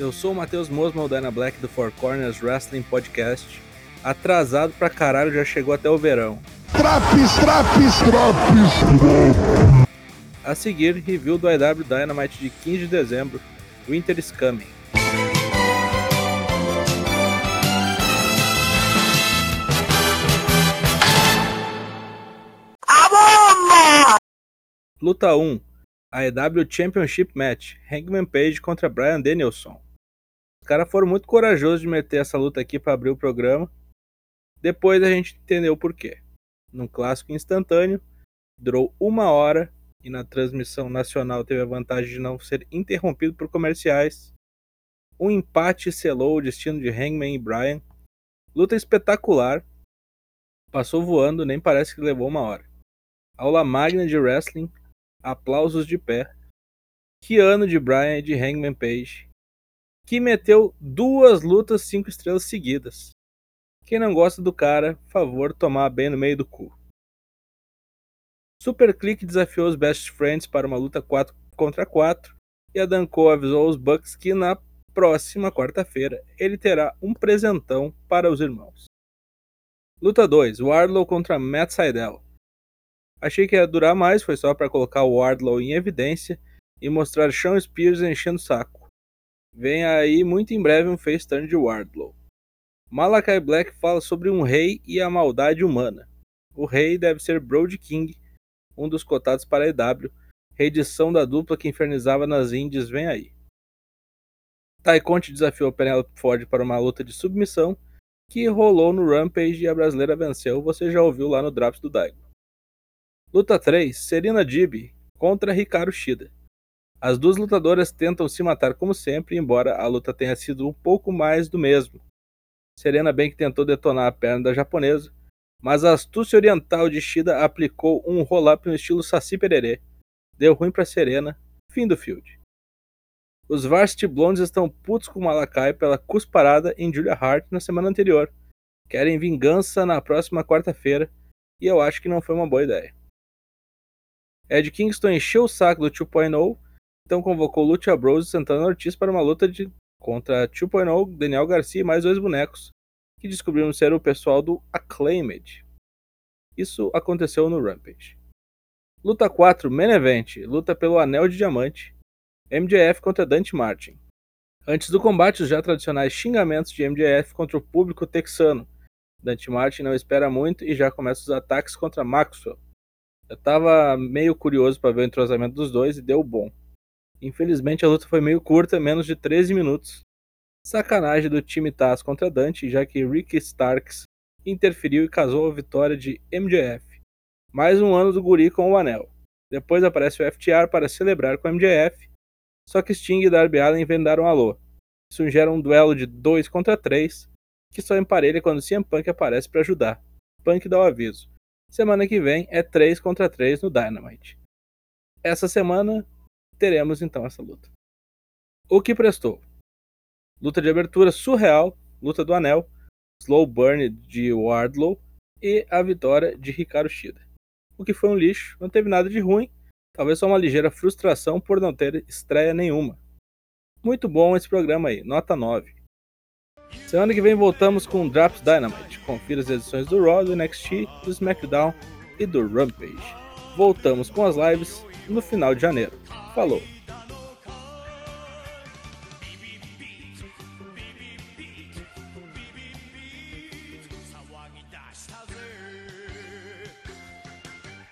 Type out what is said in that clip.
Eu sou o Matheus Mosman, o Dyna Black do Four Corners Wrestling Podcast. Atrasado pra caralho, já chegou até o verão. Traps, traps, traps. A seguir, review do IW Dynamite de 15 de dezembro, Winter is Coming. Luta 1 AEW Championship Match Hangman Page contra Brian Danielson. Caras foram muito corajosos de meter essa luta aqui para abrir o programa. Depois a gente entendeu o porquê. Num clássico instantâneo, durou uma hora e na transmissão nacional teve a vantagem de não ser interrompido por comerciais. Um empate selou o destino de Hangman e Brian. Luta espetacular. Passou voando, nem parece que levou uma hora. Aula magna de wrestling, aplausos de pé. Que ano de Brian e de Hangman Page, que meteu duas lutas cinco estrelas seguidas. Quem não gosta do cara, favor tomar bem no meio do cu. Super Click desafiou os Best Friends para uma luta 4 contra 4 e a Danko avisou os Bucks que na próxima quarta-feira ele terá um presentão para os irmãos. Luta 2: Wardlow contra Matt Sydal. Achei que ia durar mais, foi só para colocar o Wardlow em evidência e mostrar Shawn Spears enchendo o saco. Vem aí muito em breve um face turn de Wardlow. Malakai Black fala sobre um rei e a maldade humana. O rei deve ser Brody King, um dos cotados para a EW, reedição da dupla que infernizava nas indies vem aí. Ty Conte desafiou Penelope Ford para uma luta de submissão que rolou no Rampage e a brasileira venceu, você já ouviu lá no Drops do Daigo. Luta 3: Serena Dib contra Hikaru Shida. As duas lutadoras tentam se matar como sempre, embora a luta tenha sido um pouco mais do mesmo. Serena bem que tentou detonar a perna da japonesa, mas a astúcia oriental de Shida aplicou um roll-up no estilo Saci Pererê. Deu ruim para Serena, fim do field. Os Varsity Blondes estão putos com Malakai pela cusparada em Julia Hart na semana anterior. Querem vingança na próxima quarta-feira, e eu acho que não foi uma boa ideia. Ed Kingston encheu o saco do 2.0, então convocou Lucha Bros e Santana Ortiz para uma luta de contra 2.0, Daniel Garcia e mais dois bonecos, que descobriram ser o pessoal do Acclaimed. Isso aconteceu no Rampage. Luta 4, Main Event, luta pelo Anel de Diamante, MJF contra Dante Martin. Antes do combate, os já tradicionais xingamentos de MJF contra o público texano. Dante Martin não espera muito e já começa os ataques contra Maxwell. Eu tava meio curioso para ver o entrosamento dos dois e deu bom. Infelizmente a luta foi meio curta, menos de 13 minutos. Sacanagem do time Taz contra Dante, já que Ricky Starks interferiu e casou a vitória de MJF. Mais um ano do guri com o anel. Depois aparece o FTR para celebrar com o MJF, só que Sting e Darby Allin vendaram alô. Isso gera um duelo de 2 contra 3, que só emparelha quando CM Punk aparece para ajudar. Punk dá o aviso. Semana que vem é 3 contra 3 no Dynamite. Essa semana teremos então essa luta. O que prestou? Luta de abertura surreal, luta do anel, slow burn de Wardlow e a vitória de Ricardo Shida. O que foi um lixo, não teve nada de ruim, talvez só uma ligeira frustração por não ter estreia nenhuma. Muito bom esse programa aí, nota 9. Semana que vem voltamos com Drops Dynamite. Confira as edições do Raw, do NXT, do SmackDown e do Rampage. Voltamos com as lives no final de janeiro. Falou!